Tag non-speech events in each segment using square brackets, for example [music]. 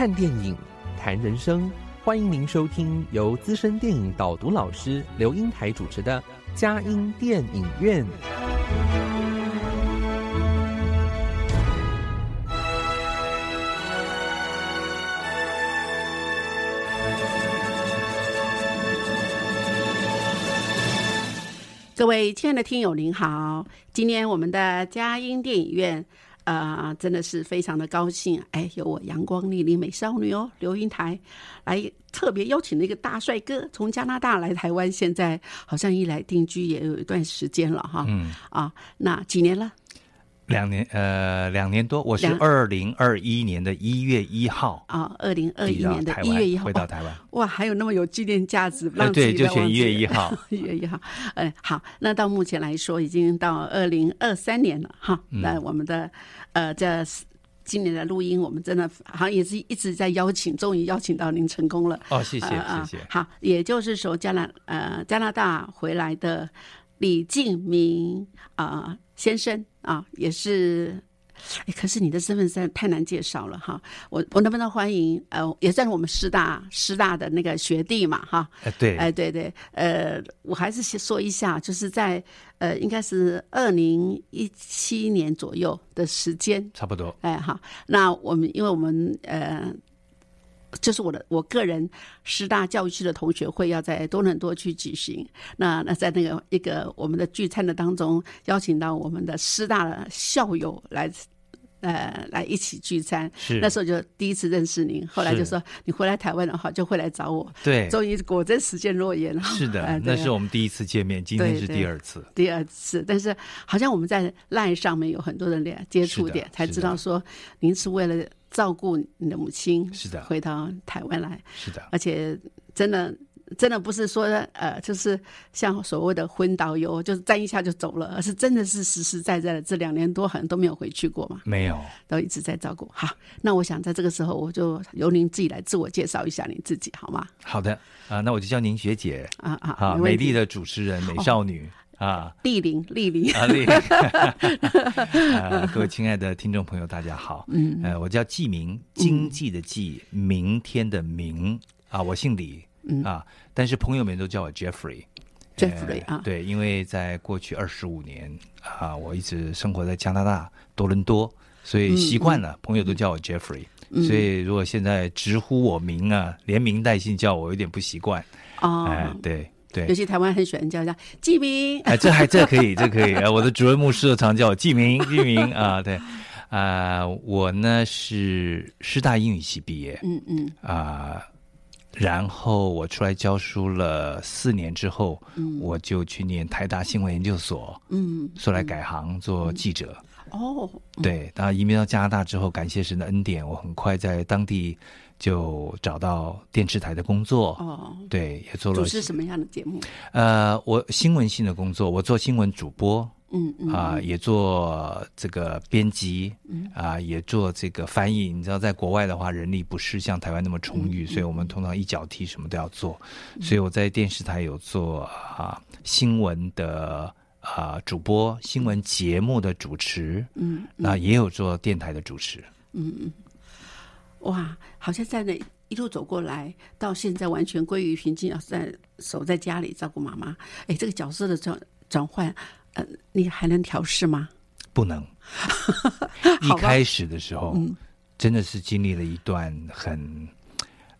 看电影，谈人生，欢迎您收听由资深电影导读老师刘英台主持的《佳音电影院》。各位亲爱的听友，您好！今天我们的佳音电影院，呃，真的是非常的高兴，哎，有我阳光丽丽美少女哦，刘云台来特别邀请了一个大帅哥，从加拿大来台湾，现在好像一来定居也有一段时间了哈。嗯啊，那几年了？两年呃，两年多，我是二零二一年的一月一号啊，二零二一年的一月一号回到台湾。[laughs] 哇，还有那么有纪念价值，让对，就选一月一号，一月一号。[laughs] 哎，好，那到目前来说，已经到二零二三年了哈。那我们的呃，这今年的录音，我们真的好像也是一直在邀请，终于邀请到您成功了。哦，谢谢，谢谢。好，也就是说，加拿呃加拿大回来的李敬明啊。先生啊，也是，哎，可是你的身份实在太难介绍了哈。我我能不能欢迎？呃，也算是我们师大师大的那个学弟嘛哈。哎，对，哎，对对，呃，我还是先说一下，就是在呃，应该是二零一七年左右的时间，差不多。哎，好，那我们因为我们呃。就是我的我个人师大教育系的同学会要在多伦多去举行，那那在那个一个我们的聚餐的当中，邀请到我们的师大的校友来，呃，来一起聚餐。是那时候就第一次认识您，后来就说你回来台湾的话就会来找我。对，终于果真实现诺言了。是的，[laughs] 那是我们第一次见面，今天是第二次。第二次，但是好像我们在 LINE 上面有很多的连接触点，才知道说您是为了。照顾你的母亲是的，回到台湾来。是的，而且真的真的不是说呃，就是像所谓的昏导游，就是站一下就走了，而是真的是实实在在的这两年多好像都没有回去过嘛，没有，都一直在照顾。好，那我想在这个时候，我就由您自己来自我介绍一下你自己好吗？好的。啊，那我就叫您学姐。啊啊，好，美丽的主持人，美少女。啊，莅临，莅临啊，莅临！[laughs] 各位亲爱的听众朋友，大家好。嗯，呃，我叫季明，经济的季，明天的明啊，我姓李嗯啊，但是朋友们都叫我 Jeffrey。Jeffrey 啊，对，因为在过去二十五年啊，我一直生活在加拿大多伦多，所以习惯了，朋友都叫我 Jeffrey。所以如果现在直呼我名啊，连名带姓叫我，有点不习惯。哦，哎，对。对，尤其台湾很喜欢叫叫季明，哎，这还这可以，这可以。我的主任牧师常叫我季明，季明啊，对，啊，我呢是师大英语系毕业，嗯嗯，啊，然后我出来教书了四年之后，嗯，我就去念台大新闻研究所，嗯，说来改行做记者，哦，对，当移民到加拿大之后，感谢神的恩典，我很快在当地。就找到电视台的工作哦，对，也做了。主持什么样的节目？呃，我新闻性的工作，我做新闻主播，嗯嗯，啊，也做这个编辑，嗯啊，也做这个翻译。你知道，在国外的话，人力不是像台湾那么充裕，所以我们通常一脚踢什么都要做。所以我在电视台有做啊新闻的啊主播，新闻节目的主持，嗯，那也有做电台的主持，嗯嗯。哇，好像在那一路走过来，到现在完全归于平静，要在守在家里照顾妈妈。哎，这个角色的转转换，呃，你还能调试吗？不能。[laughs] 一开始的时候，真的是经历了一段很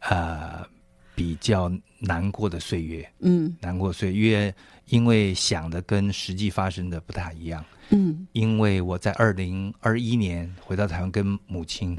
呃比较难过的岁月。嗯，难过岁月，因为想的跟实际发生的不太一样。嗯，因为我在二零二一年回到台湾，跟母亲。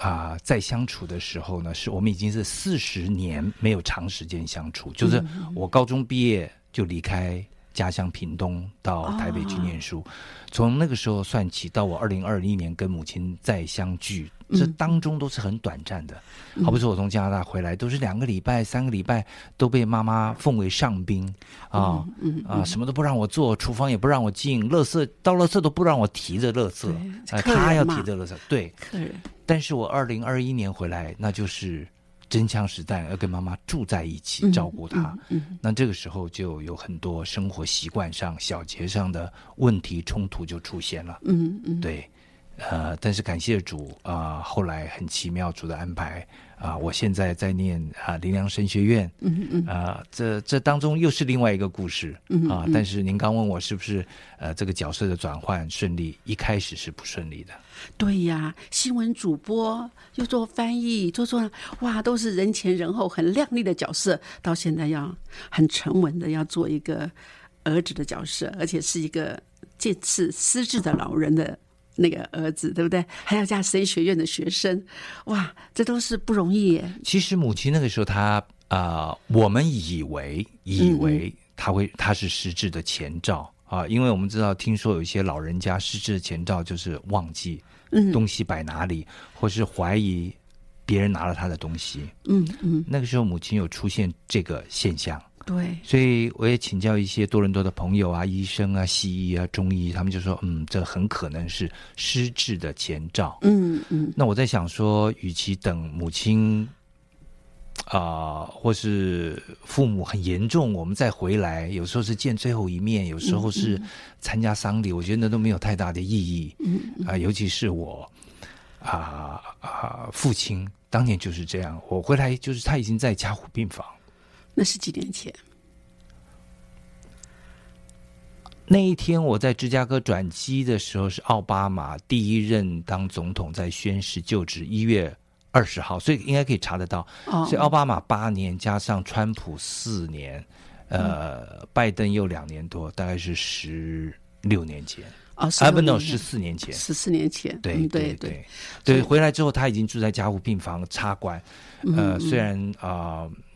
啊，在相处的时候呢，是我们已经是四十年没有长时间相处。就是我高中毕业就离开家乡屏东到台北去念书。从那个时候算起，到我二零二一年跟母亲再相聚，这当中都是很短暂的。好比说我从加拿大回来，都是两个礼拜、三个礼拜，都被妈妈奉为上宾啊啊，什么都不让我做，厨房也不让我进，垃圾到垃圾都不让我提着垃圾，他要提着垃圾，对，客人。但是我二零二一年回来，那就是真枪实弹要跟妈妈住在一起，照顾她。那这个时候就有很多生活习惯上、小节上的问题冲突就出现了。嗯嗯，对，呃，但是感谢主啊，后来很奇妙主的安排。啊，我现在在念啊林良神学院，嗯嗯啊，这这当中又是另外一个故事，嗯啊，但是您刚问我是不是呃这个角色的转换顺利，一开始是不顺利的。对呀，新闻主播又做翻译，做做哇，都是人前人后很亮丽的角色，到现在要很沉稳的要做一个儿子的角色，而且是一个这次失智的老人的。那个儿子对不对？还要加神学院的学生，哇，这都是不容易耶。其实母亲那个时候，她啊，我们以为以为她会她是失智的前兆啊，因为我们知道，听说有一些老人家失智的前兆就是忘记东西摆哪里，或是怀疑别人拿了他的东西。嗯嗯，那个时候母亲有出现这个现象。对，所以我也请教一些多伦多的朋友啊，医生啊、西医啊、中医，他们就说，嗯，这很可能是失智的前兆。嗯嗯。那我在想说，与其等母亲啊，或是父母很严重，我们再回来，有时候是见最后一面，有时候是参加丧礼，我觉得那都没有太大的意义。嗯啊，尤其是我啊啊，父亲当年就是这样，我回来就是他已经在加护病房。那是几年前。那一天我在芝加哥转机的时候，是奥巴马第一任当总统在宣誓就职，一月二十号，所以应该可以查得到。所以奥巴马八年加上川普四年，呃，拜登又两年多，大概是十六年前。啊，不，no，十四年前，十四年前，对对对对，回来之后他已经住在加护病房插管，呃，虽然啊。那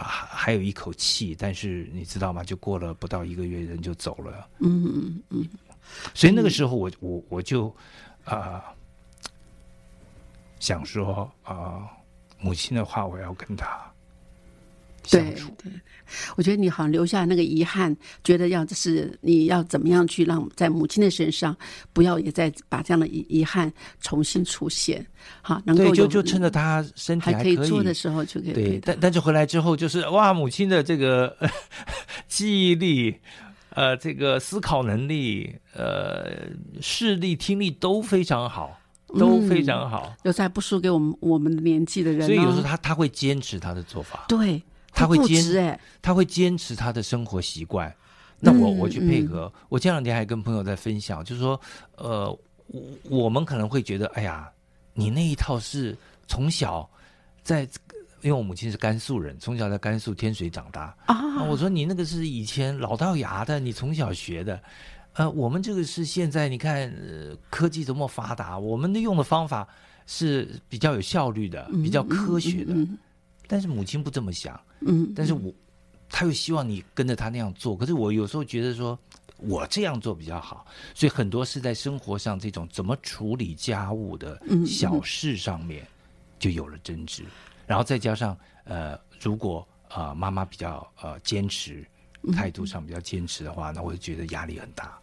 还还有一口气，但是你知道吗？就过了不到一个月，人就走了。嗯嗯嗯。所以那个时候，我我我就啊想说啊，母亲的话，我要跟他相处。对。我觉得你好像留下那个遗憾，觉得要就是你要怎么样去让在母亲的身上，不要也再把这样的遗遗憾重新出现，哈，能够就就趁着他身体还可以做的时候就可以对，但但是回来之后就是哇，母亲的这个 [laughs] 记忆力，呃，这个思考能力，呃，视力、听力都非常好，都非常好，又在不输给我们我们的年纪的人，所以有时候他他会坚持他的做法，对。他会坚持，他会坚持他的生活习惯。那我我去配合。我前两天还跟朋友在分享，就是说，呃，我我们可能会觉得，哎呀，你那一套是从小在，因为我母亲是甘肃人，从小在甘肃天水长大啊。我说你那个是以前老掉牙的，你从小学的。呃，我们这个是现在，你看呃科技多么发达，我们的用的方法是比较有效率的，比较科学的。但是母亲不这么想，嗯，但是我，他又希望你跟着他那样做。可是我有时候觉得说，我这样做比较好，所以很多是在生活上这种怎么处理家务的小事上面就有了争执。然后再加上呃，如果啊妈妈比较呃坚持，态度上比较坚持的话，那我就觉得压力很大。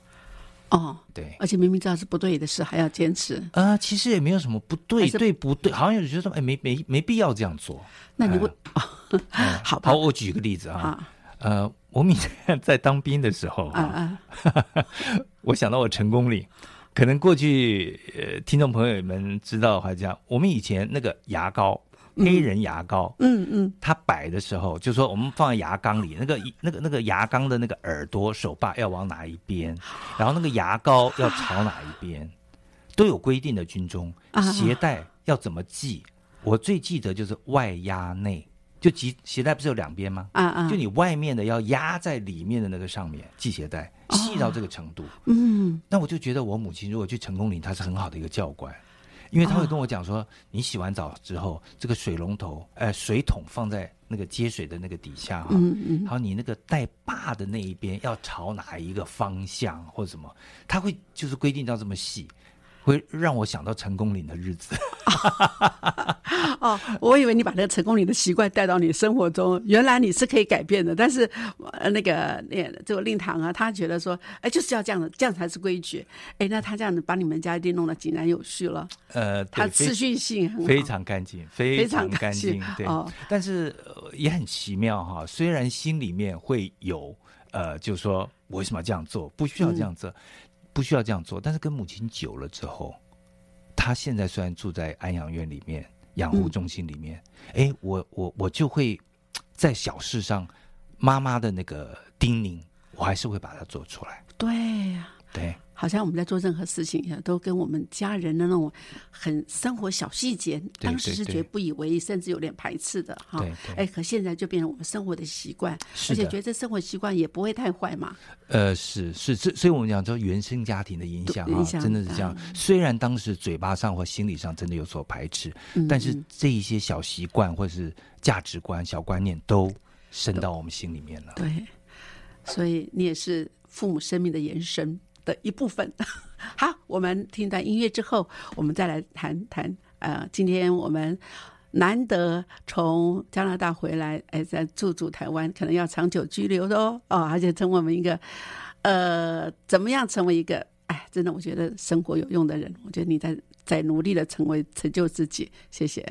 哦，对，而且明明知道是不对的事，还要坚持。呃，其实也没有什么不对，对不对？好像有人觉得说，哎，没没没必要这样做。那你问，[laughs] 好吧？好，我举个例子啊，呃，我以前在当兵的时候啊，[laughs] 我想到我成功里，可能过去呃，听众朋友们知道的话这样，我们以前那个牙膏。黑人牙膏，嗯嗯，它摆的时候就说我们放在牙缸里，那个那个那个牙缸的那个耳朵手把要往哪一边，然后那个牙膏要朝哪一边，都有规定的。军中鞋带要怎么系？我最记得就是外压内，就系鞋带不是有两边吗？啊啊，就你外面的要压在里面的那个上面系鞋带，系到这个程度。嗯，那我就觉得我母亲如果去成功岭，她是很好的一个教官。因为他会跟我讲说，你洗完澡之后，这个水龙头，呃，水桶放在那个接水的那个底下哈，嗯嗯。然后你那个带把的那一边要朝哪一个方向或者什么，他会就是规定到这么细，会让我想到成功岭的日子。[laughs] 哦，我以为你把那个成功岭的习惯带到你生活中，原来你是可以改变的。但是呃，那个那这个令堂啊，他觉得说，哎，就是要这样的，这样才是规矩。哎，那他这样子把你们家一定弄得井然有序了，呃，他对非次序性很非常干净，非非常常干净对。哦但是、呃也很奇妙哈，虽然心里面会有呃，就说我为什么要这样做？不需要这样做，不需要这样做。但是跟母亲久了之后，他现在虽然住在安养院里面、养护中心里面，哎、我我我就会在小事上，妈妈的那个叮咛，我还是会把它做出来。对呀、对，好像我们在做任何事情呀，都跟我们家人的那种很生活小细节，对当时是觉得不以为意，甚至有点排斥的哈哎，可现在就变成我们生活的习惯，而且觉得这生活习惯也不会太坏嘛。呃，是是，所所以我们讲说原生家庭的影响啊，响真的是这样。虽然当时嘴巴上或心理上真的有所排斥，嗯但是这一些小习惯或是价值观、小观念都深到我们心里面了。对，所以你也是父母生命的延伸的一部分。[laughs] 好，我们听段音乐之后，我们再来谈谈。呃，今天我们难得从加拿大回来，哎，在驻驻台湾，可能要长久居留的哦，哦，而且成为我们一个呃，怎么样成为一个哎，真的，我觉得生活有用的人，我觉得你在在努力的成为成就自己，谢谢。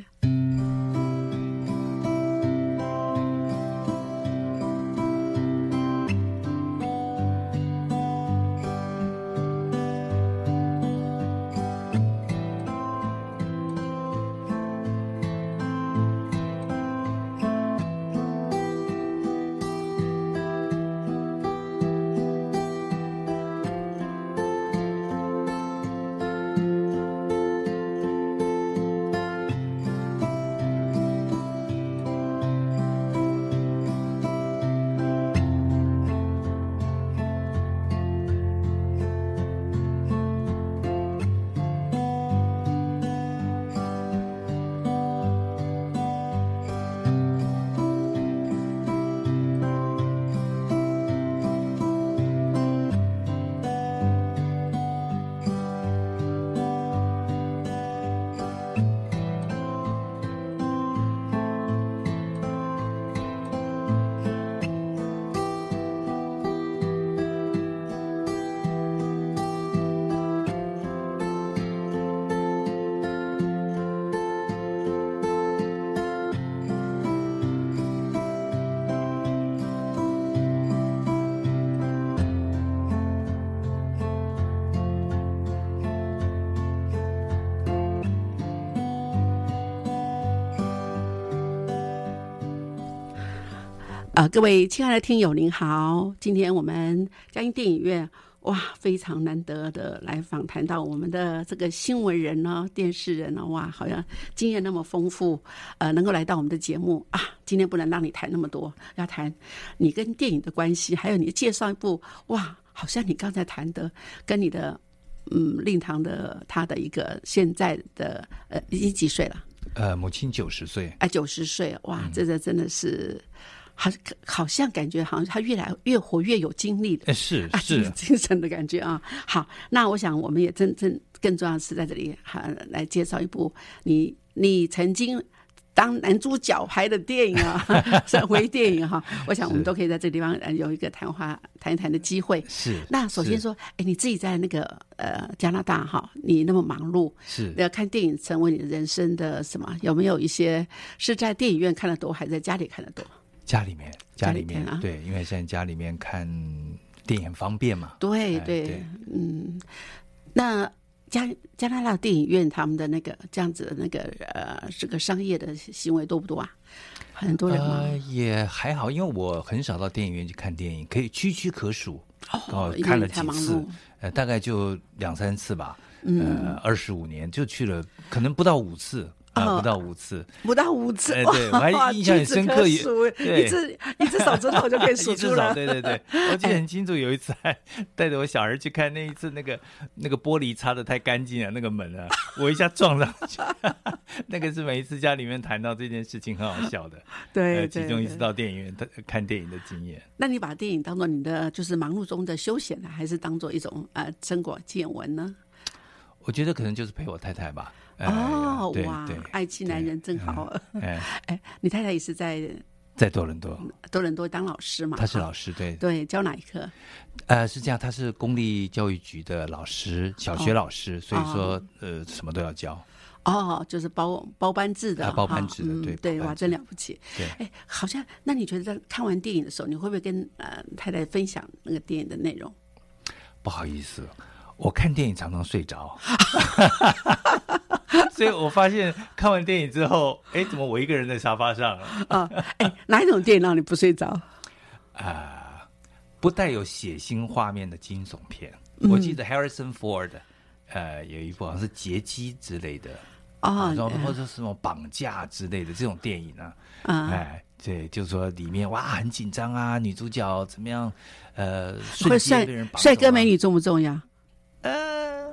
呃，各位亲爱的听友您好，今天我们嘉音电影院哇，非常难得的来访谈到我们的这个新闻人呢、电视人呢，哇，好像经验那么丰富，呃，能够来到我们的节目啊，今天不能让你谈那么多，要谈你跟电影的关系，还有你介绍一部哇，好像你刚才谈的跟你的嗯令堂的他的一个现在的呃已经几岁了？呃，母亲九十岁，哎，九十岁，哇，这个真的是，好，好像感觉好像他越来越活越有精力的呃，是啊，是，精神的感觉啊。好，那我想我们也真正更重要的是在这里还来介绍一部你你曾经。当男主角拍的电影啊，[laughs] 是微电影哈、我想我们都可以在这个地方呃有一个谈话谈一谈的机会。是。那首先说，哎，你自己在那个呃加拿大哈，你那么忙碌，是要看电影成为你的人生的什么？有没有一些是在电影院看的多，还是在家里看的多？家里面，家家里面对，因为现在家里面看电影很方便嘛。对对对嗯，那加加拿大电影院他们的那个这样子的那个呃，这个商业的行为多不多啊？很多人吗？呃，也还好，因为我很少到电影院去看电影，可以屈屈可数。哦，看了几次碌，呃，大概就两三次吧。嗯呃，二十五年就去了，可能不到五次啊，不到五次，不到五次，哎对我还印象很深刻一只一只手指头就可以 [laughs] 数出来。对对对，[laughs] 我记得很清楚，有一次还 [laughs] 带着我小孩去看，那一次那个那个玻璃擦的太干净了，那个门啊，我一下撞上去，那个是每一次家里面谈到这件事情很好笑的，对呃，其中一次到电影院看电影的经验。那你把电影当做你的就是忙碌中的休闲呢，还是当做一种呃成果见闻呢？我觉得可能就是陪我太太吧。哎哦，对哇对，，爱妻男人真好。[laughs] 哎，哎，你太太也是在在多伦多，多伦多当老师嘛？他是老师，对，对，教哪一科？呃，是这样，他是公立教育局的老师，小学老师，所以说呃，什么都要教。哦，就是包包班制的，啊包班制的对嗯对，哇，真了不起。对哎，好像那你觉得在看完电影的时候，你会不会跟呃太太分享那个电影的内容？不好意思，我看电影常常睡着，[laughs] 所以我发现看完电影之后，哎，怎么我一个人在沙发上啊、啊，哎，哪一种电影让你不睡着？啊不带有血腥画面的惊悚片。嗯我记得 Harrison Ford，呃，有一部好像是劫机之类的。哦然后或者是什么绑架之类的这种电影啊，啊哎，对，就是说里面哇很紧张啊，女主角怎么样，呃，帅间被人绑啊帅哥美女重不重要？呃，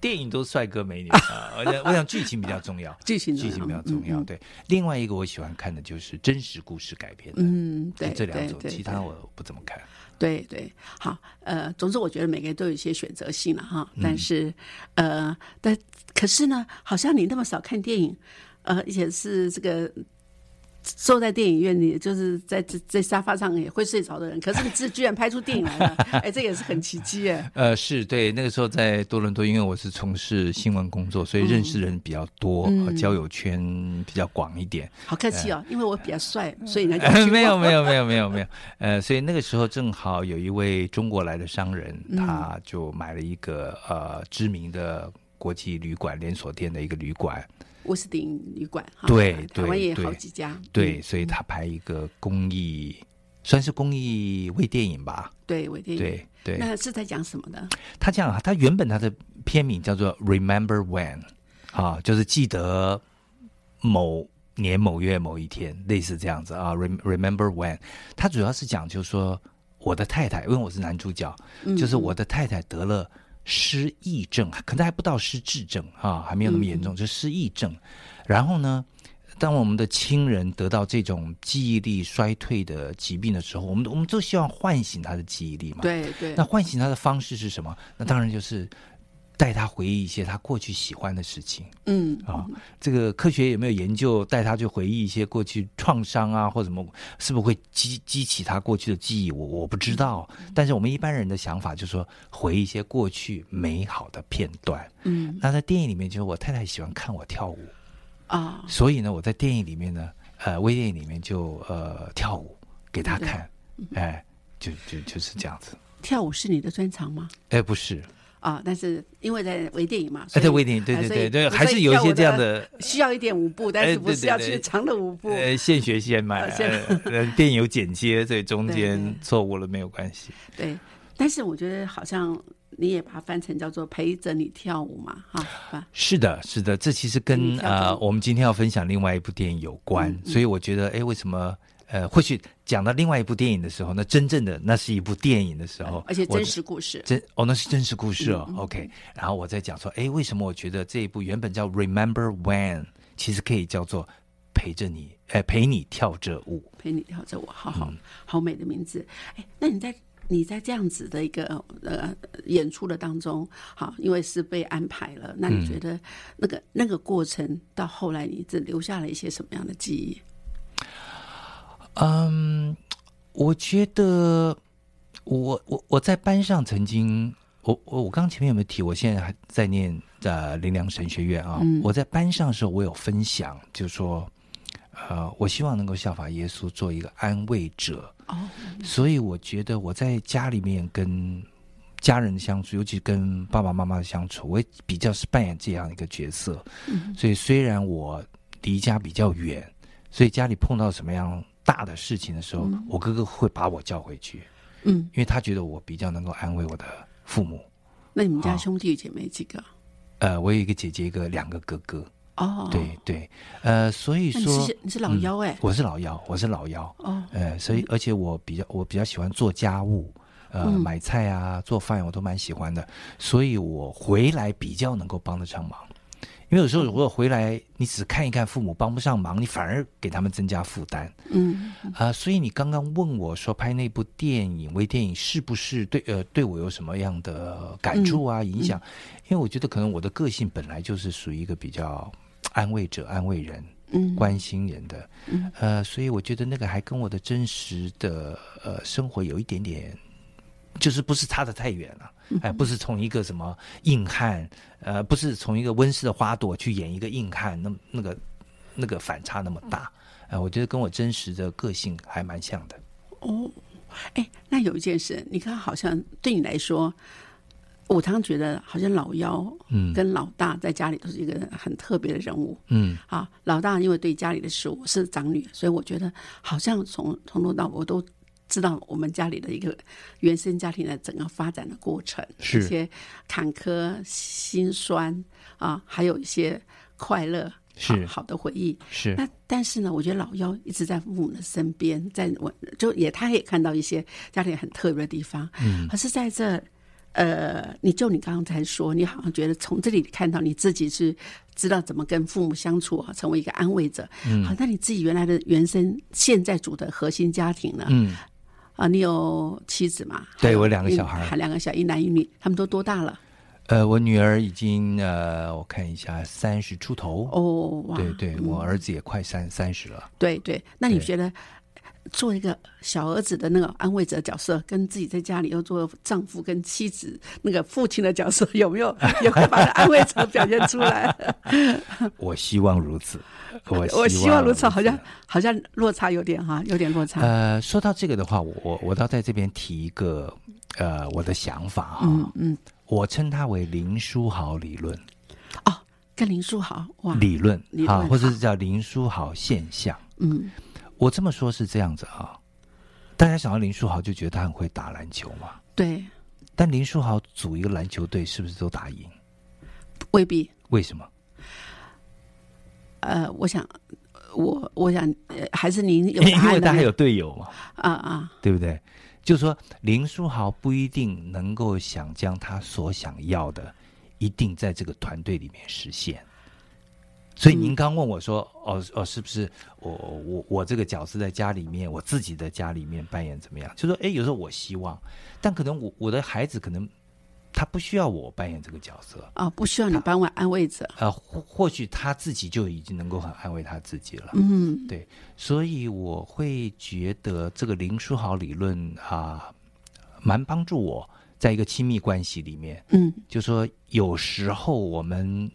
电影都帅哥美女啊，[laughs] 我想我想剧情比较重要，[laughs] 剧情剧情比较重要。对，另外一个我喜欢看的就是真实故事改编的，嗯，对，这两种，其他我不怎么看。对对，好，呃，总之我觉得每个人都有一些选择性了哈，嗯但是，呃，但可是呢，好像你那么少看电影，呃，而且是这个坐在电影院里，就是在在在沙发上也会睡着的人，可是你自居然拍出电影来了，[laughs] 哎，这也是很奇迹耶。呃，是对，那个时候在多伦多，因为我是从事新闻工作，所以认识人比较多，嗯。呃交友圈比较广一点。好客气哦，因为我比较帅，所以呢，[laughs] 呃没有没有没有没有没有，呃，所以那个时候正好有一位中国来的商人，嗯。他就买了一个呃知名的国际旅馆连锁店的一个旅馆，威斯汀旅馆哈，对台湾也好几家，对，嗯所以他拍一个公益，算是公益微电影吧，对，微电影，对对。那是在讲什么的？他这样啊，他原本他的片名叫做《Remember When》，啊，就是记得某年某月某一天，类似这样子啊。Rem Remember When，他主要是讲就是说我的太太，因为我是男主角，嗯就是我的太太得了失忆症，可能还不到失智症啊，还没有那么严嗯重，就失忆症。然后呢？当我们的亲人得到这种记忆力衰退的疾病的时候，我们我们都希望唤醒他的记忆力嘛。对对那，唤醒他的方式是什么？那当然就是带他回忆一些他过去喜欢的事情嗯啊。这个科学有没有研究带他去回忆一些过去创伤啊，或什么，是不是会激激起他过去的记忆？我我不知道。但是我们一般人的想法就是说，回忆一些过去美好的片段。嗯那在电影里面，就是我太太喜欢看我跳舞，啊，所以呢，我在电影里面呢，呃，微电影里面就呃跳舞给他看，哎，就就就是这样子。跳舞是你的专长吗？哎，不是，啊，但是因为在微电影嘛，哎，所以对微电影，对对对对，还是有一些这样的，需要一点舞步，但哎是不是要去长的舞步。呃，现学现卖，[laughs] 电影有剪接，所以中间错误了没有关系。对，但是我觉得好像你也把它翻成叫做陪着你跳舞嘛，哈，是的，是的，这其实跟呃我们今天要分享另外一部电影有关，所以我觉得，哎，为什么？呃，或许讲到另外一部电影的时候，那真正的那是一部电影的时候，而且真实故事。真哦，那是真实故事哦。OK，然后我再讲说，哎，为什么我觉得这一部原本叫《Remember When》，其实可以叫做陪着你，哎，陪你跳着舞。陪你跳着舞，好好、嗯好美的名字。哎，那你在你在这样子的一个呃演出的当中，好，因为是被安排了，那嗯你觉得那个、那个过程到后来，你只留下了一些什么样的记忆？嗯，我觉得我我我在班上曾经，我我我刚前面有没有提？我现在还在念呃林良神学院啊。嗯我在班上的时候，我有分享，就是说，呃，我希望能够效法耶稣，做一个安慰者。哦，所以我觉得我在家里面跟家人相处，尤其跟爸爸妈妈的相处，我也比较是扮演这样一个角色。嗯所以虽然我离家比较远，所以家里碰到什么样大的事情的时候，嗯。我哥哥会把我叫回去，嗯，因为他觉得我比较能够安慰我的父母。那你们家兄弟姐妹几个？呃，我有一个姐姐，一个两个哥哥。哦，对对，呃，所以说你说是你是老幺哎、我是老幺，我是老幺，哦，呃，所以而且我比较我比较喜欢做家务，呃，嗯。买菜啊，做饭我都蛮喜欢的，所以我回来比较能够帮得上忙。因为有时候如果回来你只看一看父母帮不上忙，你反而给他们增加负担嗯啊、所以你刚刚问我说拍那部电影微电影是不是对呃对我有什么样的感触啊、影响？因为我觉得可能我的个性本来就是属于一个比较安慰者、安慰人。嗯，关心人的，嗯呃，所以我觉得那个还跟我的真实的呃生活有一点点，就是不是差的太远了，嗯哎、不是从一个什么硬汉，呃，不是从一个温室的花朵去演一个硬汉，那那个那个反差那么大，哎，我觉得跟我真实的个性还蛮像的。哦，哎，那有一件事，你看好像对你来说，我常常觉得好像老幺嗯跟老大在家里都是一个很特别的人物。嗯啊，老大因为对家里的事，我是长女，所以我觉得好像从从头到尾我都知道我们家里的一个原生家庭的整个发展的过程，是一些坎坷、心酸啊，还有一些快乐，是好好的回忆。是那但是呢，我觉得老幺一直在父母的身边，在我就也他也看到一些家庭很特别的地方，嗯可是在这。呃，你就你刚刚才说，你好像觉得从这里看到你自己是知道怎么跟父母相处啊，成为一个安慰者。嗯好，那你自己原来的原生现在组的核心家庭呢？嗯，啊，你有妻子吗？对我两个小孩还两个小一男一女，他们都多大了？呃，我女儿已经呃，我看一下三十出头。哦，哇，对对，嗯我儿子也快三三十了。对对，那你觉得做一个小儿子的那个安慰者角色，跟自己在家里又做丈夫跟妻子那个父亲的角色，有没有？[laughs] 也会把那安慰者表现出来？我希望如此，我 [laughs] 我希望如此，好像好像落差有点哈，有点落差。呃，说到这个的话，我我我倒在这边提一个呃我的想法哈，嗯嗯，我称它为林书豪理论，哦，跟林书豪哇，理论理论，啊或者是叫林书豪现象。嗯我这么说是这样子哈，大家想到林书豪就觉得他很会打篮球嘛，对，但林书豪组一个篮球队是不是都打赢？未必。为什么？呃，我想，我我想，呃还是您有因为他还有队友嘛，啊啊，对不对？就是说，林书豪不一定能够想将他所想要的，一定在这个团队里面实现。所以您刚问我说：“哦哦，是不是我我我这个角色在家里面，我自己的家里面扮演怎么样？”就说：“哎，有时候我希望，但可能我我的孩子可能他不需要我扮演这个角色，啊，不需要你帮我安慰着。啊，或或许他自己就已经能够很安慰他自己了。嗯。对，所以我会觉得这个林书豪理论啊，蛮帮助我在一个亲密关系里面，嗯。就说有时候我们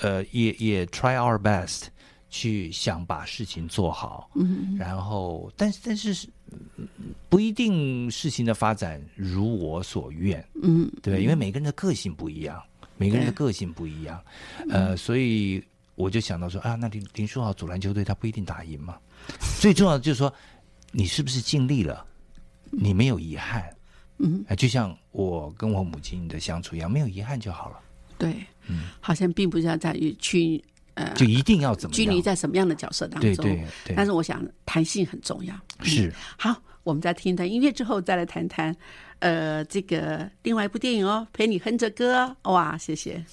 呃也也 try our best 去想把事情做好，嗯然后但是但是嗯不一定事情的发展如我所愿，嗯，对，因为每个人的个性不一样，每个人的个性不一样，呃，所以我就想到说啊，那林林书豪组篮球队他不一定打赢嘛。最重要的就是说，你是不是尽力了？你没有遗憾，嗯，哎，就像我跟我母亲的相处一样，没有遗憾就好了，对，嗯，好像并不是要在于去呃就一定要怎么样？拘泥在什么样的角色当中。对对对，但是我想弹性很重要。嗯是好，我们再听一段音乐之后，再来谈谈，呃，这个另外一部电影哦，陪你哼着歌，哇，谢谢。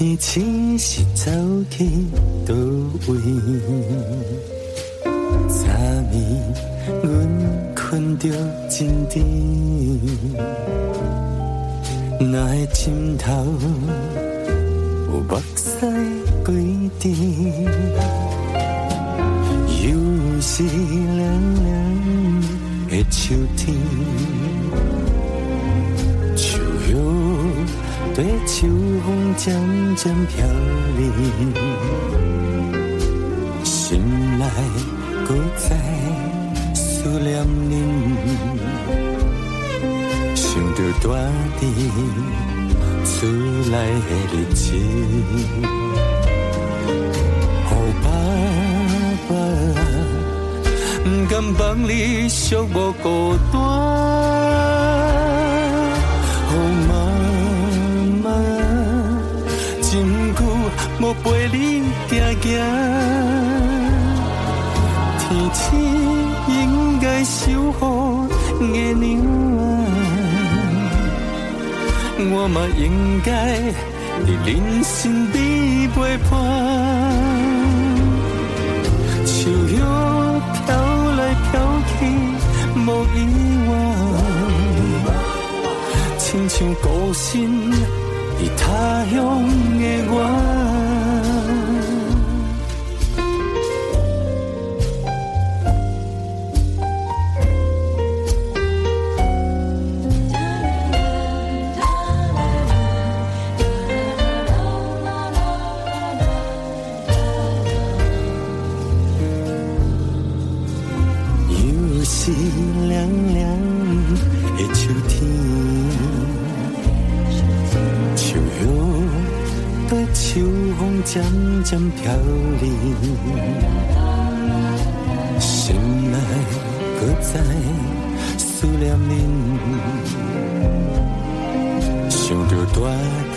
天星是走去倒位。昨暝阮困着真甜，哪会枕头有目屎规定？又是冷冷的秋天，树叶对秋风渐渐飘离，心内搁在思念你。想着大地出来的日子，哦爸爸，不甘放你寂寞孤单，无陪你行行，天气应该守护月娘啊。我嘛应该伫人生里陪伴，树叶飘来飘去无依偎，亲像孤身伫他乡的我。渐渐飘零，心内搁在思念恁，想着大地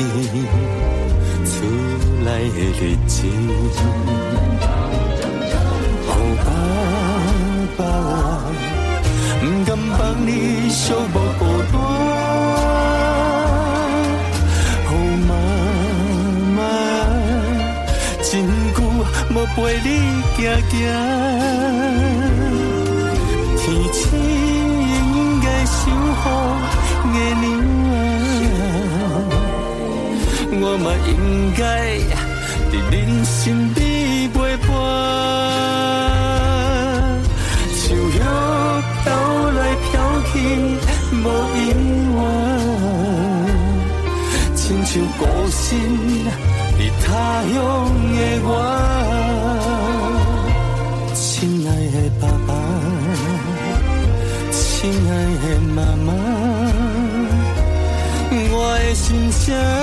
出来的日子。哦，爸爸，不敢放你寂寞陪你行行，天气应该守护月娘。我嘛应该在恁身边陪伴。树叶飘来飘去无依偎，亲像孤身在他乡的我。的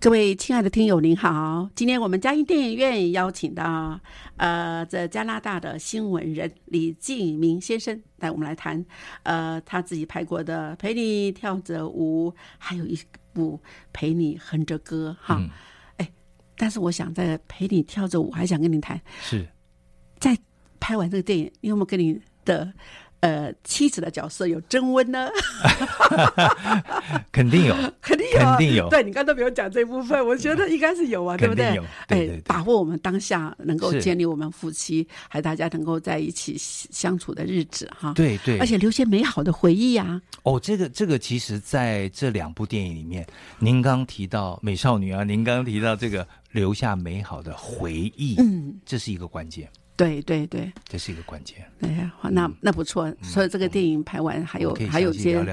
各位亲爱的听友，您好！今天我们嘉义电影院邀请到呃，这加拿大的新闻人李敬明先生带，我们来谈呃他自己拍过的《陪你跳着舞》，还有一部《陪你哼着歌》哈。嗯哎，但是我想在《陪你跳着舞》，还想跟你谈，是在拍完这个电影，你有没有跟你的呃妻子的角色有增温呢？[laughs] 肯定有，[laughs] 肯定有啊，肯定有对你刚才没有讲这部分，我觉得应该是有啊，对不对有？对对哎，把握我们当下能够建立我们夫妻还大家能够在一起相处的日子哈。，对对，而且留些美好的回忆啊。哦，这个这个，其实在这两部电影里面，您刚提到美少女啊，您刚提到这个留下美好的回忆，嗯，这是一个关键，对对对，这是一个关键。哎呀，那那不错。所以这个电影拍完还有还有些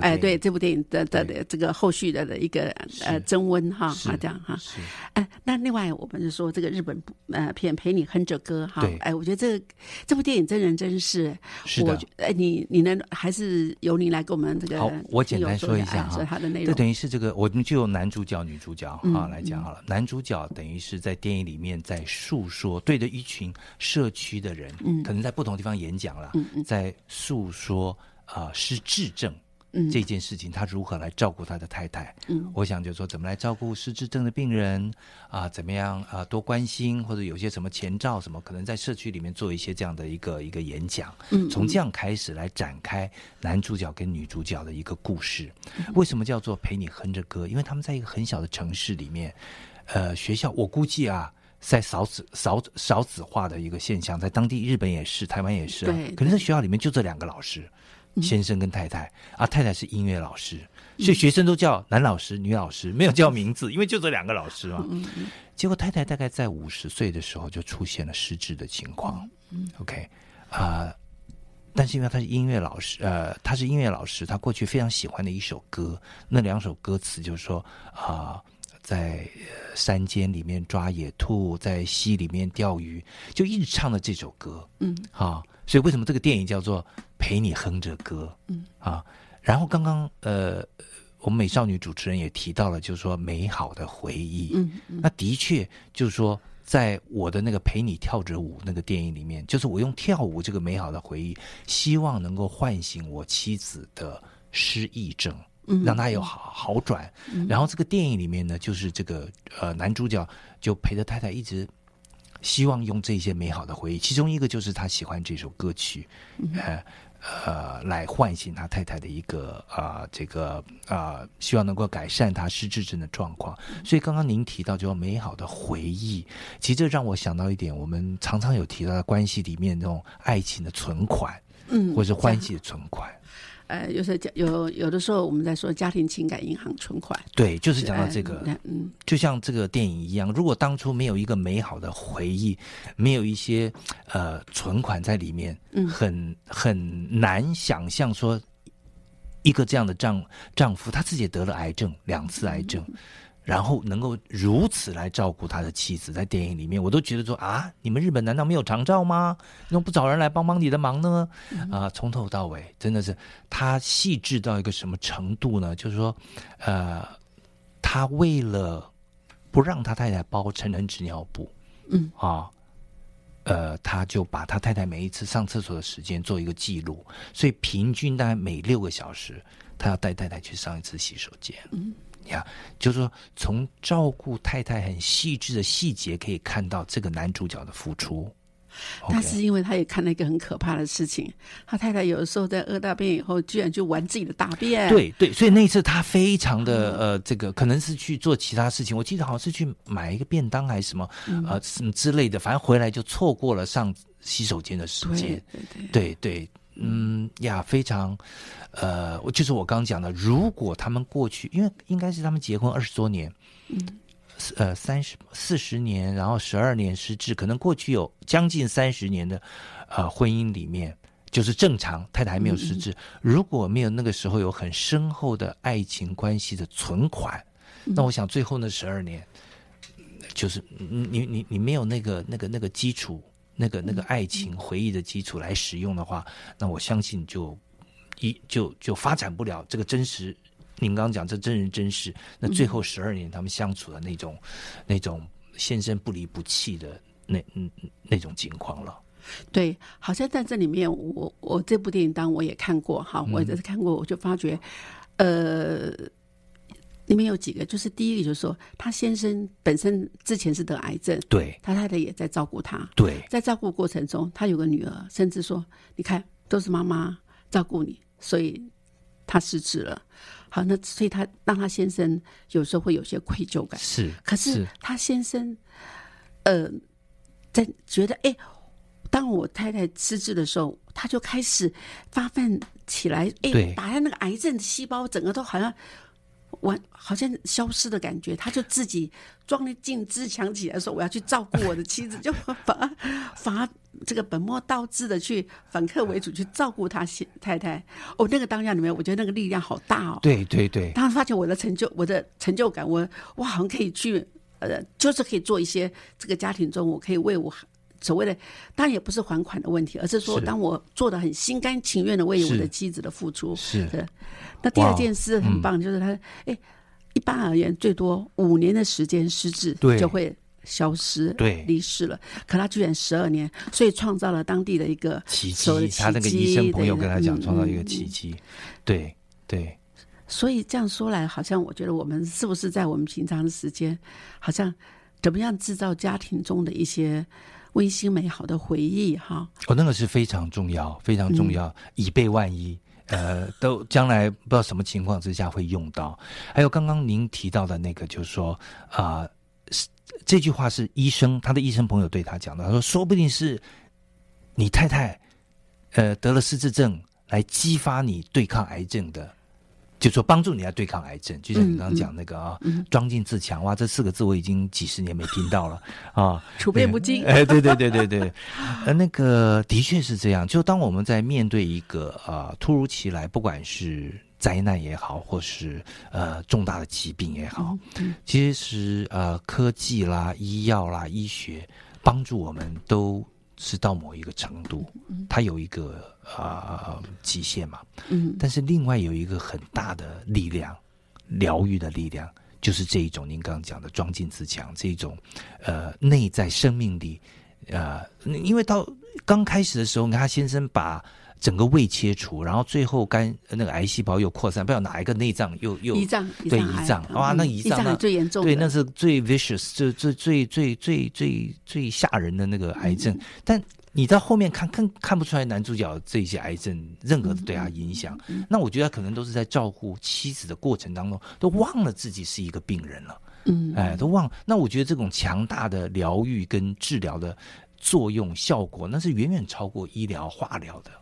哎，对这部电影的的的这个后续的的一个呃增温哈，这样哈。是哎，那另外我们是说这个日本呃片陪你哼着歌哈，哎，我觉得这这部电影真人真事，是的我觉。哎，你你能还是由你来给我们这个好，我简单说一下哈它的内这容。等于是这个，我们就男主角、女主角嗯啊来讲好了。男主角等于是在电影里面在诉说，对着一群社区的人，嗯可能在不同地方演讲了，嗯嗯在诉说啊、呃失智症嗯这件事情，他如何来照顾他的太太。嗯我想就是说，怎么来照顾失智症的病人啊、怎么样啊、多关心，或者有些什么前兆什么，可能在社区里面做一些这样的一个一个演讲，嗯从这样开始来展开男主角跟女主角的一个故事。嗯为什么叫做陪你哼着歌？因为他们在一个很小的城市里面，呃，学校我估计啊。在少子少少子化的一个现象，在当地日本也是，台湾也是、可能在学校里面就这两个老师，先生跟太太。啊，太太是音乐老师，所以学生都叫男老师、女老师，没有叫名字，因为就这两个老师嘛。结果太太大概在五十岁的时候就出现了失智的情况。OK 啊、但是因为他是音乐老师，呃，他是音乐老师，他过去非常喜欢的一首歌，那两首歌词就是说啊、在呃山间里面抓野兔，在溪里面钓鱼，就一直唱的这首歌。嗯，啊，所以为什么这个电影叫做《陪你哼着歌》？嗯啊，然后刚刚呃，我们美少女主持人也提到了，就是说美好的回忆。嗯嗯那的确就是说，在我的那个陪你跳着舞那个电影里面，就是我用跳舞这个美好的回忆，希望能够唤醒我妻子的失忆症。嗯让他有好好转，然后这个电影里面呢，就是这个呃男主角就陪着太太一直希望用这些美好的回忆，其中一个就是他喜欢这首歌曲，呃呃，来唤醒他太太的一个啊、呃这个啊、呃希望能够改善他失智症的状况。所以刚刚您提到就美好的回忆，其实这让我想到一点，我们常常有提到的关系里面那种爱情的存款，嗯，或是欢喜的存款。呃，有时候讲有有的时候我们在说家庭情感银行存款，对，就是讲到这个，呃嗯。就像这个电影一样，如果当初没有一个美好的回忆，没有一些呃存款在里面，嗯。很很难想象说一个这样的丈丈夫，他自己也得了癌症，两次癌症。然后能够如此来照顾他的妻子，在电影里面，我都觉得说啊，你们日本难道没有长照吗？你怎么不找人来帮帮你的忙呢？啊，从头到尾真的是他细致到一个什么程度呢？就是说，呃，他为了不让他太太包成人纸尿布，嗯啊，呃，他就把他太太每一次上厕所的时间做一个记录，所以平均大概每六个小时，他要带太太去上一次洗手间。嗯呀，就是说从照顾太太很细致的细节，可以看到这个男主角的付出。但是因为他也看了一个很可怕的事情，他太太有的时候在饿大便以后，居然就玩自己的大便。，对对，所以那一次他非常的呃，这个可能是去做其他事情，我记得好像是去买一个便当还是什么、呃什么之类的，反正回来就错过了上洗手间的时对间。对对，对对，嗯呀，非常，呃，就是我刚刚讲的，如果他们过去，因为应该是他们结婚二十多年，嗯，呃，三十四十年，然后十二年失智，可能过去有将近三十年的呃婚姻里面。就是正常，太太还没有失智。如果没有那个时候有很深厚的爱情关系的存款，那我想最后那十二年，就是你你你你没有那个那个那个基础，那个那个爱情回忆的基础来使用的话，那我相信就一就就发展不了这个真实。您刚刚讲这真人真事，那最后十二年他们相处的那种、那种先生不离不弃的那嗯那种情况了。对，好像在这里面，我我这部电影当然我也看过哈，我也是看过，我就发觉，呃，里面有几个，就是第一个就是说，他先生本身之前是得癌症，对。他太太也在照顾他，对。在照顾过程中，他有个女儿，甚至说，你看都是妈妈照顾你，所以他失智了。好，那所以他让他先生有时候会有些愧疚感，是，可是他先生，呃，在觉得，哎，当我太太失智的时候，他就开始发奋起来，对。哎，把他那个癌症的细胞整个都好像完，好像消失的感觉，他就自己装了进自强起来说，我要去照顾我的妻子，[laughs] 就反而反而这个本末倒置的去反客为主去照顾他太太。哦，那个当下里面，我觉得那个力量好大哦。对对对当时发现我的成就，我的成就感，我我好像可以去，呃，就是可以做一些这个家庭中，我可以为我所谓的，当然也不是还款的问题，而是说，当我做的很心甘情愿的为我的妻子的付出，是。的。那第二件事很棒，就是他，哎，一般而言，最多五年的时间失智对。就会消失，对。离世了。可他居然十二年，所以创造了当地的一个奇所谓的，迹他那个奇医生朋友跟他讲，嗯创造一个嗯。奇迹。对对，所以这样说来，好像我觉得我们是不是在我们平常的时间，好像怎么样制造家庭中的一些温馨美好的回忆哈？哦，那个是非常重要，非常重要，以备万一。呃，都将来不知道什么情况之下会用到。还有刚刚您提到的那个，就是说啊、是这句话是医生他的医生朋友对他讲的，他说说不定是你太太呃得了失智症，来激发你对抗癌症的。就说帮助你来对抗癌症，就像你刚刚讲那个啊，装进自强，哇，这四个字我已经几十年没听到了啊，处变不惊。[laughs] 哎，对对对对对，呃，那个的确是这样。就当我们在面对一个呃突如其来，不管是灾难也好，或是呃重大的疾病也好，其实呃科技啦、医药啦、医学帮助我们都是到某一个程度，它有一个呃极限嘛。嗯但是另外有一个很大的力量，疗愈的力量，就是这一种您刚刚讲的装进自强这一种，呃，内在生命力，呃，因为到刚开始的时候，你看他先生把整个胃切除，然后最后肝那个癌细胞又扩散，不知道哪一个内脏又又胰脏，对胰脏，哇，嗯那胰脏那胰脏也最严重，对，那是最 vicious，最最最最最最最吓人的那个癌症。但你到后面看看看不出来男主角这些癌症任何的对他影响。那我觉得他可能都是在照顾妻子的过程当中，都忘了自己是一个病人了。嗯，哎，都忘。那我觉得这种强大的疗愈跟治疗的作用效果，那是远远超过医疗化疗的。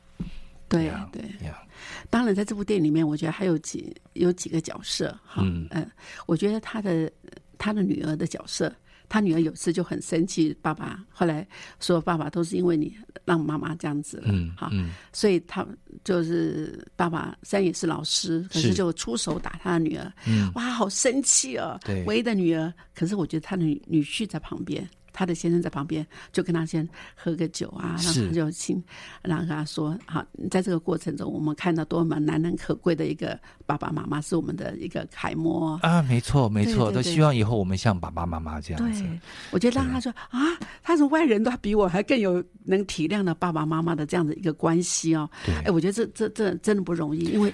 对呀对。呀，当然，在这部电影里面，我觉得还有几有几个角色哈，嗯。呃我觉得他的他的女儿的角色，他女儿有次就很生气，爸爸后来说爸爸都是因为你让妈妈这样子了，嗯哈，嗯。所以他就是爸爸虽然也是老师，可是是就出手打他的女儿，嗯，哇，好生气哦！对。唯一的女儿，可是我觉得他的女女婿在旁边，他的先生在旁边，就跟他先喝个酒啊，然后就请，然后跟他说：“好，在这个过程中，我们看到多么难能可贵的一个爸爸妈妈，是我们的一个楷模。”啊，没错没错，都希望以后我们像爸爸妈妈这样子。对，我觉得让他说啊，他是外人，都比我还更有能体谅的爸爸妈妈的这样的一个关系哦。哎，我觉得这这这真的不容易，因为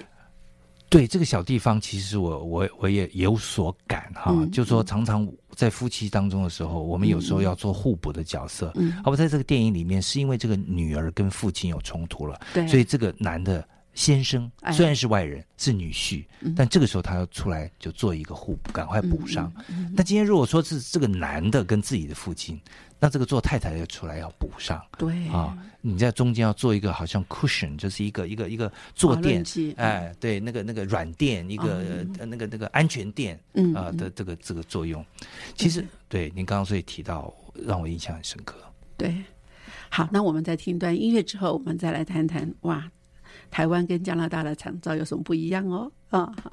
对这个小地方，其实我我我也有所感哈，嗯就说常常在夫妻当中的时候，我们有时候要做互补的角色。嗯好，在这个电影里面，是因为这个女儿跟父亲有冲突了，对，所以这个男的先生哎虽然是外人，是女婿，嗯但这个时候他要出来就做一个互补，赶快补上。嗯但今天如果说是这个男的跟自己的父亲，那这个做太太的出来要补上。对。啊，你在中间要做一个好像 cushion，就是一个一个一个坐垫。剂，哎，对，那个那个软垫，一个、呃那个那个安全垫嗯啊、的这个这个作用，其实对您刚刚所以提到，让我印象很深刻。对，好，那我们在听一段音乐之后，我们再来谈谈哇，台湾跟加拿大的长照有什么不一样哦？啊，好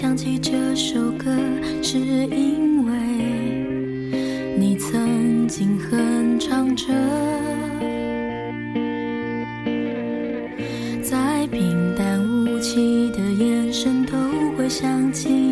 想起这首歌，是因为你曾经哼唱着。在平淡无奇的眼神都会想起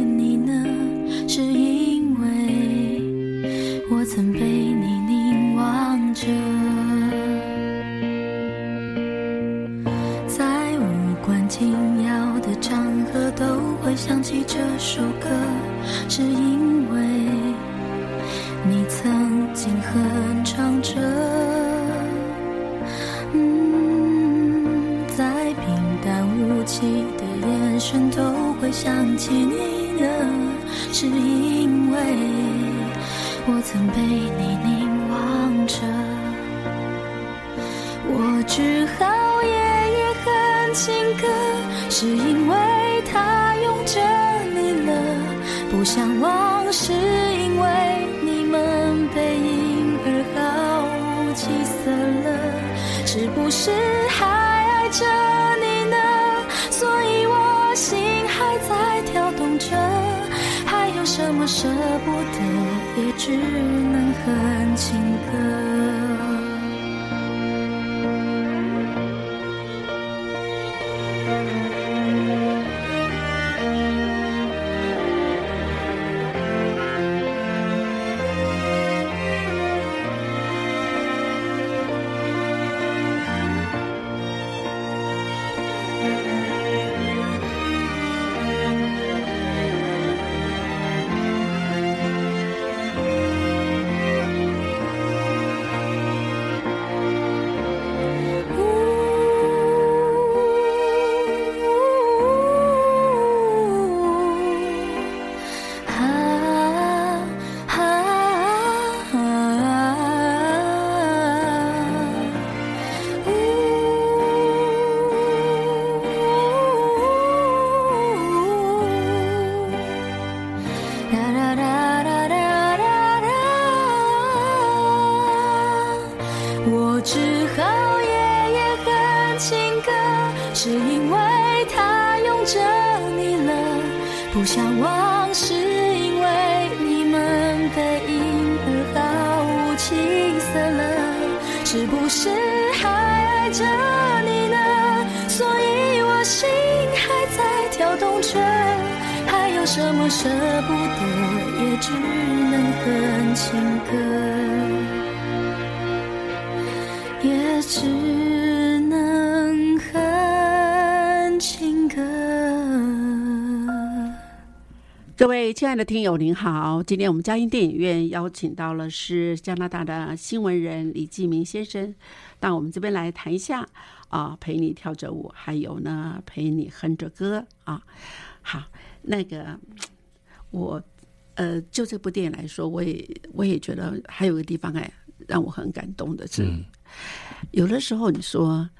我曾被你凝望着。我只好夜夜哼情歌，是因为他拥着你了。不想忘，是因为你们背影儿毫无起色了。是不是还爱着你呢？所以我心还在跳动着，还有什么舍，也只能哼情歌。是不是还爱着你呢？所以我心还在跳动着，还有什么舍不得，也只能哼情歌，也只。各位亲爱的听友，您好！今天我们嘉音电影院邀请到了是加拿大的新闻人李继明先生，到我们这边来谈一下啊，陪你跳着舞，还有呢，陪你哼着歌啊。好，那个我呃，就这部电影来说，我也我也觉得还有个地方哎，让我很感动的是，有的时候你说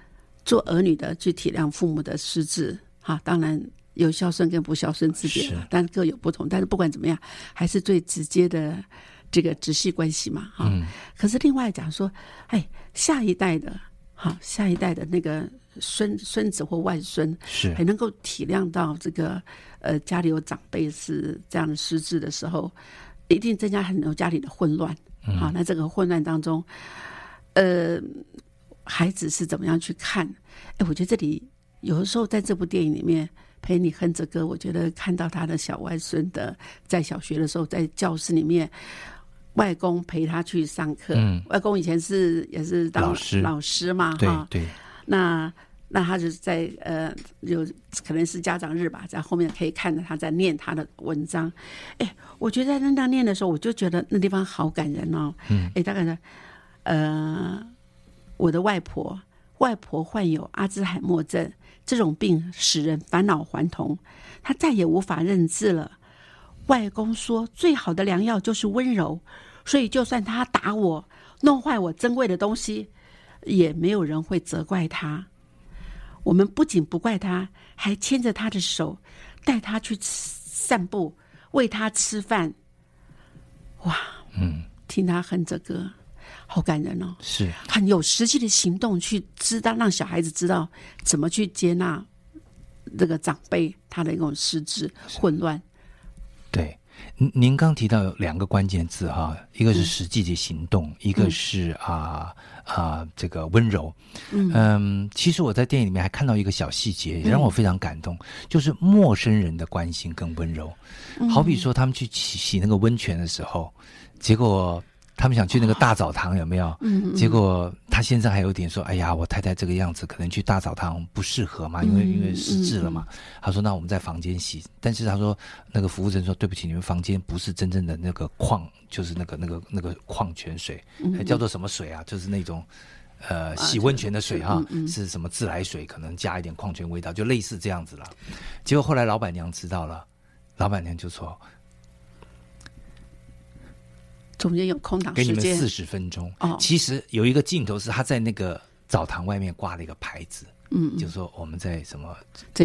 做儿女的去体谅父母的失智，哈，当然。有孝顺跟不孝顺之别，但各有不同。但是不管怎么样，还是最直接的这个直系关系嘛，哈。可是另外讲说，哎，下一代的，哈，下一代的那个孙孙子或外孙，是还能够体谅到这个，呃，家里有长辈是这样的失智的时候，一定增加很多家里的混乱。好，那这个混乱当中，呃，孩子是怎么样去看？哎，我觉得这里有的时候在这部电影里面。陪你哼着歌，我觉得看到他的小外孙的在小学的时候，在教室里面，外公陪他去上课。嗯，外公以前是也是当老师老师嘛，哈。对对。那那他就在呃，有可能是家长日吧，在后面可以看到他在念他的文章。哎，我觉得在那念的时候，我就觉得那地方好感人哦。嗯。哎，大概呢，呃，我的外婆，外婆患有阿兹海默症。这种病使人返老还童，她再也无法认字了。外公说：“最好的良药就是温柔，所以就算他打我、弄坏我珍贵的东西，也没有人会责怪他。我们不仅不怪他，还牵着他的手，带他去散步，喂他吃饭。哇，嗯，听他哼着歌。”好感人哦，是很有实际的行动去知道，让小孩子知道怎么去接纳这个长辈他的一种失智混乱。对，您您刚提到有两个关键字哈，一个是实际的行动，一个是啊啊这个温柔。嗯，其实我在电影里面还看到一个小细节，也让我非常感动，就是陌生人的关心跟温柔。好比说他们去洗洗那个温泉的时候，结果。他们想去那个大澡堂，有没有？嗯结果他先生还有点说：“哎呀，我太太这个样子，可能去大澡堂不适合嘛，因为因为失智了嘛。”他说：“那我们在房间洗。”但是他说，那个服务生说：“对不起，你们房间不是真正的那个矿，就是那个那个那个矿泉水，叫做什么水啊？就是那种呃洗温泉的水哈，是什么自来水？可能加一点矿泉味道，就类似这样子了。”结果后来老板娘知道了，老板娘就说。中间有空档给你们四十分钟。哦，其实有一个镜头是他在那个澡堂外面挂了一个牌子，嗯，就说我们在什么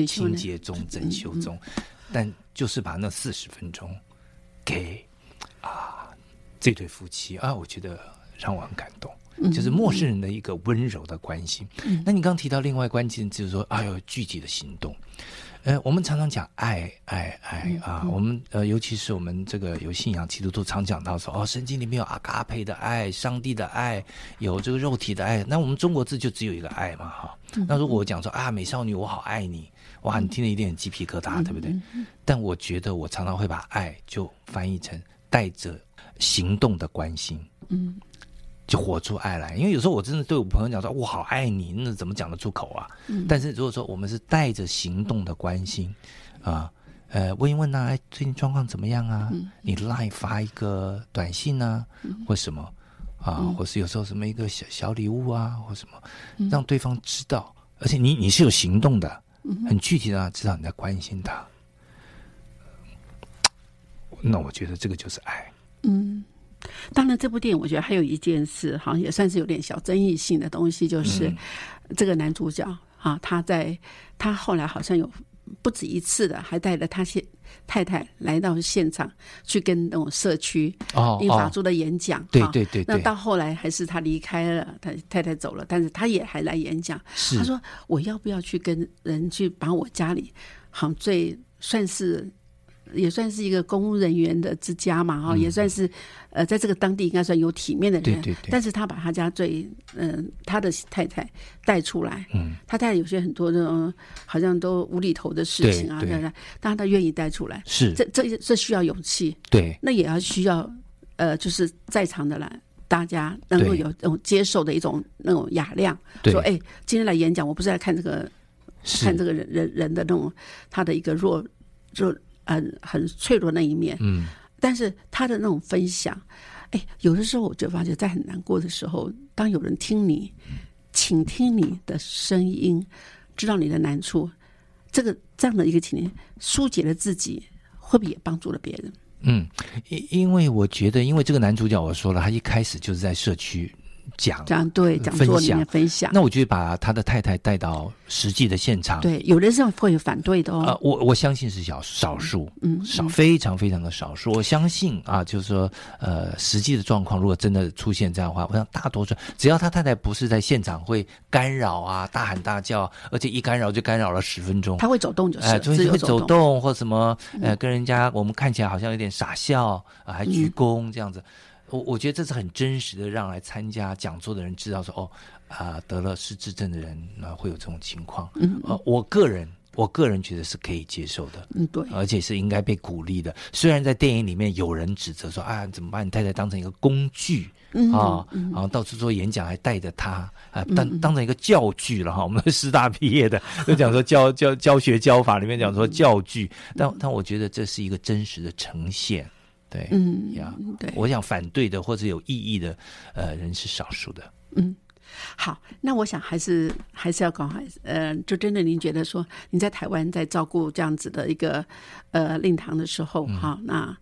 清洁中、整修中，但就是把那四十分钟给啊这对夫妻啊，我觉得让我很感动。就是陌生人的一个温柔的关心。那你刚刚提到另外关键就是说，哎呦，具体的行动。呃，我们常常讲爱爱爱啊，我们呃，尤其是我们这个有信仰基督徒常讲到说，哦，圣经里面有阿嘎佩的爱，上帝的爱，有这个肉体的爱。那我们中国字就只有一个爱嘛，哈。那如果我讲说啊，美少女，我好爱你，哇，你听了一定很鸡皮疙瘩，对不对？但我觉得我常常会把爱就翻译成带着行动的关心，嗯。就活出爱来，因为有时候我真的对我朋友讲说“我好爱你”，那怎么讲得出口啊？但是如果说我们是带着行动的关心啊，呃，问一问呐，哎，最近状况怎么样啊？你 line 发一个短信啊，或什么啊，或是有时候什么一个小小礼物啊，或什么，让对方知道，而且你你是有行动的，很具体的知道你在关心他。那我觉得这个就是爱。嗯。当然，这部电影我觉得还有一件事，好像也算是有点小争议性的东西，就是这个男主角啊，他在他后来好像有不止一次的，还带着他现太太来到现场去跟那种社区哦英法族的演讲，对对对。那到后来还是他离开了，他太太走了，但是他也还来演讲。他说：“我要不要去跟人去把我家里好像最算是。”也算是一个公务人员的之家嘛，哈，也算是，呃，在这个当地应该算有体面的人。对对对。但是他把他家最，嗯，他的太太带出来，嗯，他太太有些很多那种好像都无厘头的事情啊，对对。当然他愿意带出来，是这这这需要勇气，对。那也要需要，呃，就是在场的人大家能够有那种接受的一种那种雅量，说，哎，今天来演讲，我不是来看这个，看这个人人人的那种他的一个弱弱。很很脆弱那一面，嗯，但是他的那种分享，哎，有的时候我就发觉，在很难过的时候，当有人听你，倾听你的声音，知道你的难处，这个这样的一个情景，疏解了自己，会不会也帮助了别人？嗯，因因为我觉得，因为这个男主角我说了，他一开始就是在社区。讲讲对讲座里面分享，那我就把他的太太带到实际的现场。对，有的时候会有反对的哦。呃，我我相信是小少数，嗯，少非常非常的少数。我相信啊，就是说，呃，实际的状况如果真的出现这样的话，我想大多数只要他太太不是在现场会干扰啊，大喊大叫，而且一干扰就干扰了十分钟，他会走动就是，就是会走动或什么，呃，跟人家我们看起来好像有点傻笑啊，还鞠躬这样子。我我觉得这是很真实的，让来参加讲座的人知道说哦啊得了失智症的人啊会有这种情况。嗯，呃，我个人我个人觉得是可以接受的。嗯，对，而且是应该被鼓励的。虽然在电影里面有人指责说啊，怎么把你太太当成一个工具啊，然后到处做演讲还带着他啊，当当成一个教具了哈。我们师大毕业的就讲说教教教学教法里面讲说教具，但但我觉得这是一个真实的呈现。对，嗯，呀，对，我想反对的或者有异议的，呃，人是少数的。嗯，好，那我想还是还是要讲，呃，就真的您觉得说，你在台湾在照顾这样子的一个呃令堂的时候，哈，那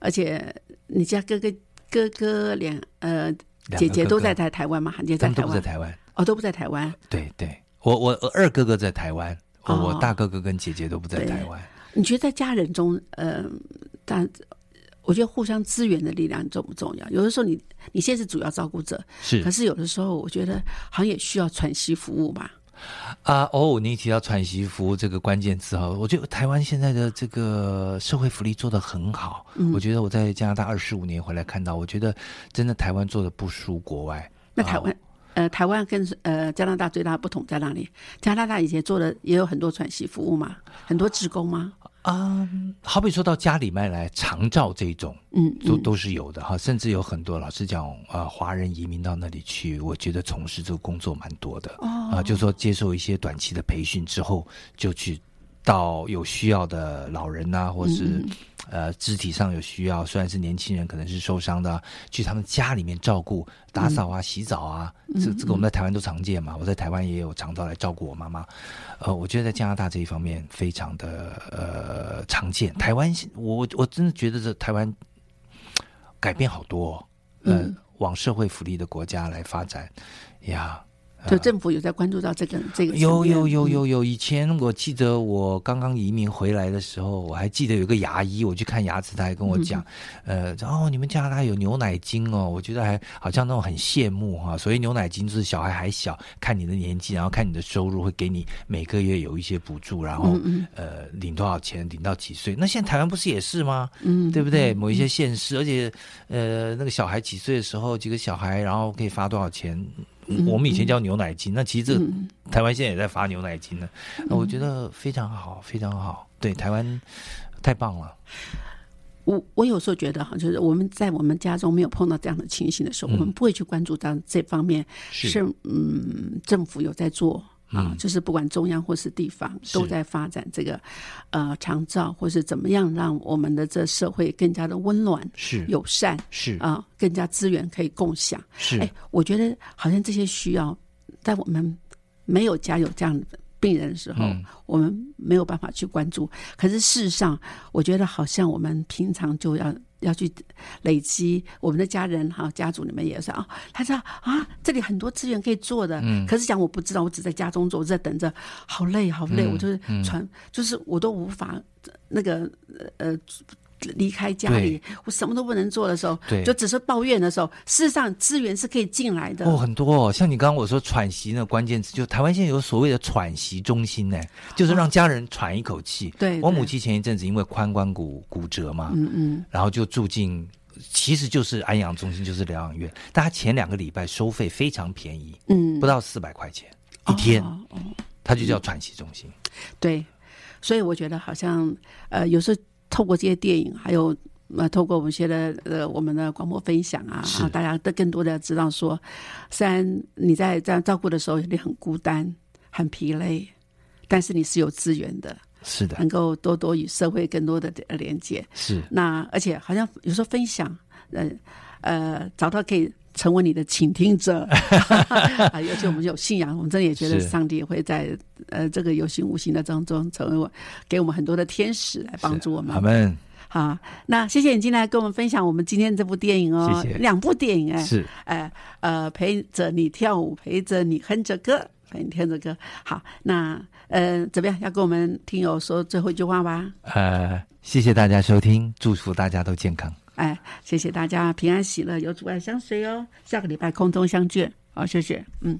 而且你家哥哥哥哥两呃姐姐都在在台湾吗？姐在台湾，都在台湾，哦，都不在台湾。对对，我我二哥哥在台湾，我大哥哥跟姐姐都不在台湾。你觉得在家人中，呃，但。我觉得互相支援的力量重不重要？有的时候你你现在是主要照顾者，是，可是有的时候我觉得好像也需要喘息服务吧。啊哦，你提到喘息服务这个关键词哈，我觉得台湾现在的这个社会福利做得很好。我觉得我在加拿大二十五年回来看到，我觉得真的台湾做的不输国外。那台湾呃，台湾跟呃加拿大最大的不同在哪里？加拿大以前做的也有很多喘息服务嘛，很多职工吗？啊，好比说到家里面来长照这种，嗯，都都是有的哈，甚至有很多老师讲啊，华人移民到那里去，我觉得从事这个工作蛮多的，啊，就说接受一些短期的培训之后，就去。到有需要的老人呐，或是呃肢体上有需要，虽然是年轻人，可能是受伤的，去他们家里面照顾、打扫啊、洗澡啊，这这个我们在台湾都常见嘛。我在台湾也有常到来照顾我妈妈。呃，我觉得在加拿大这一方面非常的呃常见。台湾，我我真的觉得这台湾改变好多，呃，往社会福利的国家来发展呀。就政府有在关注到这个这个层有有有有有，以前我记得我刚刚移民回来的时候，我还记得有个牙医，我去看牙齿，他还跟我讲，呃，哦，你们加拿大有牛奶金哦，我觉得还好像那种很羡慕哈、所以牛奶金就是小孩还小，看你的年纪，然后看你的收入，会给你每个月有一些补助，然后、呃领多少钱，领到几岁。那现在台湾不是也是吗？嗯对不对？某一些县市，而且呃，那个小孩几岁的时候，几个小孩，然后可以发多少钱？我们以前叫牛奶金，那其实这个台湾现在也在发牛奶金呢。那我觉得非常好，非常好。对，台湾太棒了。我我有时候觉得哈，就是我们在我们家中没有碰到这样的情形的时候，我们不会去关注到这方面是是嗯政府有在做啊，嗯。就是不管中央或是地方都在发展这个呃长照，或是怎么样让我们的这社会更加的温暖、是。友善是。啊、更加资源可以共享。是。哎，我觉得好像这些需要在我们没有家有这样的病人的时候，嗯我们没有办法去关注。可是事实上，我觉得好像我们平常就要要去累积我们的家人哈，家族里面也是啊，他说啊，这里很多资源可以做的。嗯可是讲我不知道，我只在家中做，我在等着，好累好累，嗯我就是嗯传，就是我都无法那个呃。离开家里，我什么都不能做的时候，对。就只是抱怨的时候，事实上资源是可以进来的。哦，很多哦，像你刚刚我说喘息那个关键词，就台湾现在有所谓的喘息中心呢，就是让家人喘一口气。对对。我母亲前一阵子因为髋关骨骨折嘛，嗯嗯，然后就住进，其实就是安养中心，就是疗养院，但他前两个礼拜收费非常便宜，嗯，不到四百块钱一天，他哦就叫喘息中心。对，所以我觉得好像呃，有时候透过这些电影，还有呃，透过我们现在呃我们的广播分享啊，啊大家都更多的知道说，虽然你在这样照顾的时候你很孤单、很疲累，但是你是有资源的，是的，能够多多与社会更多的呃连接。是。那而且好像有时候分享，呃呃，找到可以成为你的倾听者，[laughs] 啊，尤其我们有信仰，我们真的也觉得上帝会在呃这个有形无形的当中，成为我给我们很多的天使来帮助我们阿门好，那谢谢你进来跟我们分享我们今天这部电影哦，谢谢两部电影哎，是哎呃陪着你跳舞，陪着你哼着歌，陪你听着歌。好，那呃怎么样？要跟我们听友说最后一句话吧？呃，谢谢大家收听，祝福大家都健康。哎，谢谢大家平安喜乐，有阻碍相随哦。下个礼拜空中相聚，好，谢谢，嗯。